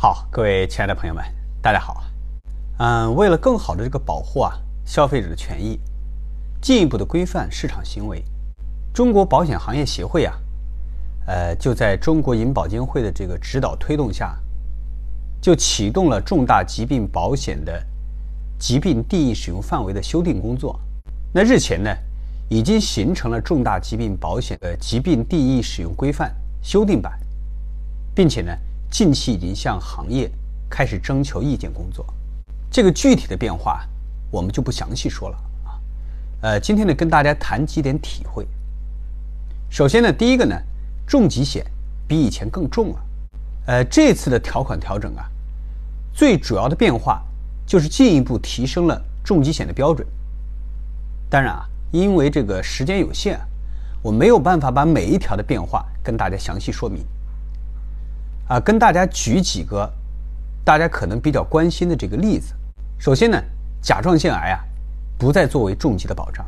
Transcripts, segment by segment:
好，各位亲爱的朋友们，大家好。嗯，为了更好的这个保护啊消费者的权益，进一步的规范市场行为，中国保险行业协会啊，呃，就在中国银保监会的这个指导推动下，就启动了重大疾病保险的疾病定义使用范围的修订工作。那日前呢，已经形成了重大疾病保险的疾病定义使用规范修订版，并且呢。近期已经向行业开始征求意见工作，这个具体的变化我们就不详细说了啊。呃，今天呢跟大家谈几点体会。首先呢，第一个呢，重疾险比以前更重了。呃，这次的条款调整啊，最主要的变化就是进一步提升了重疾险的标准。当然啊，因为这个时间有限，我没有办法把每一条的变化跟大家详细说明。啊，跟大家举几个大家可能比较关心的这个例子。首先呢，甲状腺癌啊，不再作为重疾的保障；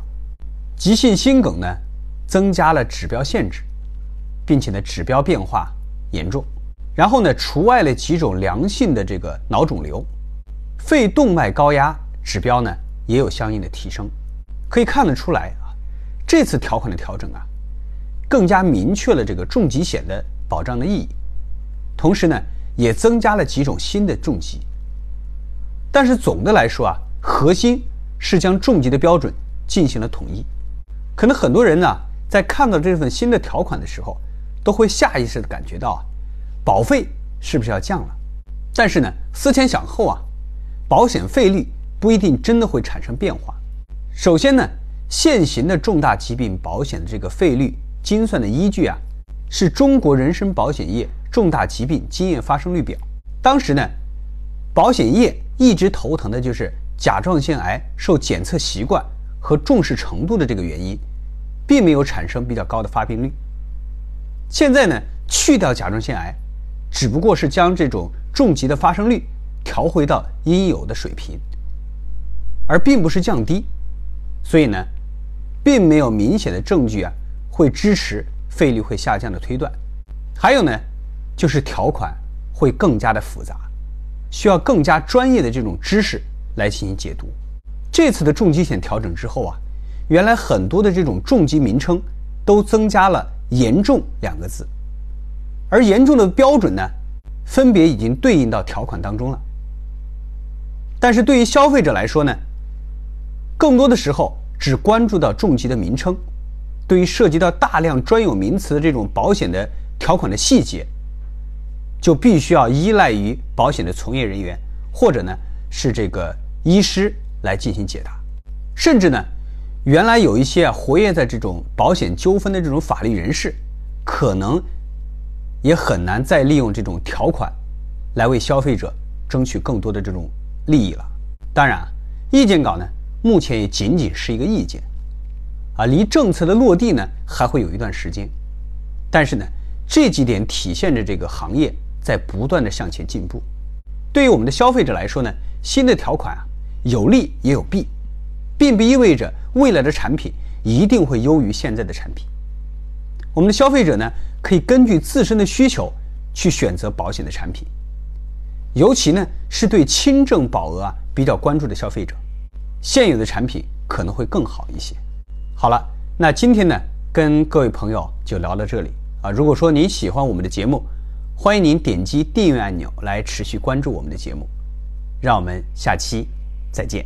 急性心梗呢，增加了指标限制，并且呢，指标变化严重。然后呢，除外了几种良性的这个脑肿瘤，肺动脉高压指标呢，也有相应的提升。可以看得出来啊，这次条款的调整啊，更加明确了这个重疾险的保障的意义。同时呢，也增加了几种新的重疾。但是总的来说啊，核心是将重疾的标准进行了统一。可能很多人呢，在看到这份新的条款的时候，都会下意识的感觉到啊，保费是不是要降了？但是呢，思前想后啊，保险费率不一定真的会产生变化。首先呢，现行的重大疾病保险的这个费率精算的依据啊，是中国人身保险业。重大疾病经验发生率表，当时呢，保险业一直头疼的就是甲状腺癌受检测习惯和重视程度的这个原因，并没有产生比较高的发病率。现在呢，去掉甲状腺癌，只不过是将这种重疾的发生率调回到应有的水平，而并不是降低，所以呢，并没有明显的证据啊会支持费率会下降的推断。还有呢。就是条款会更加的复杂，需要更加专业的这种知识来进行解读。这次的重疾险调整之后啊，原来很多的这种重疾名称都增加了“严重”两个字，而严重的标准呢，分别已经对应到条款当中了。但是对于消费者来说呢，更多的时候只关注到重疾的名称，对于涉及到大量专有名词的这种保险的条款的细节。就必须要依赖于保险的从业人员，或者呢是这个医师来进行解答，甚至呢，原来有一些啊活跃在这种保险纠纷的这种法律人士，可能也很难再利用这种条款来为消费者争取更多的这种利益了。当然，意见稿呢目前也仅仅是一个意见，啊，离政策的落地呢还会有一段时间。但是呢，这几点体现着这个行业。在不断的向前进步，对于我们的消费者来说呢，新的条款啊有利也有弊，并不意味着未来的产品一定会优于现在的产品。我们的消费者呢可以根据自身的需求去选择保险的产品，尤其呢是对轻症保额啊比较关注的消费者，现有的产品可能会更好一些。好了，那今天呢跟各位朋友就聊到这里啊。如果说您喜欢我们的节目，欢迎您点击订阅按钮来持续关注我们的节目，让我们下期再见。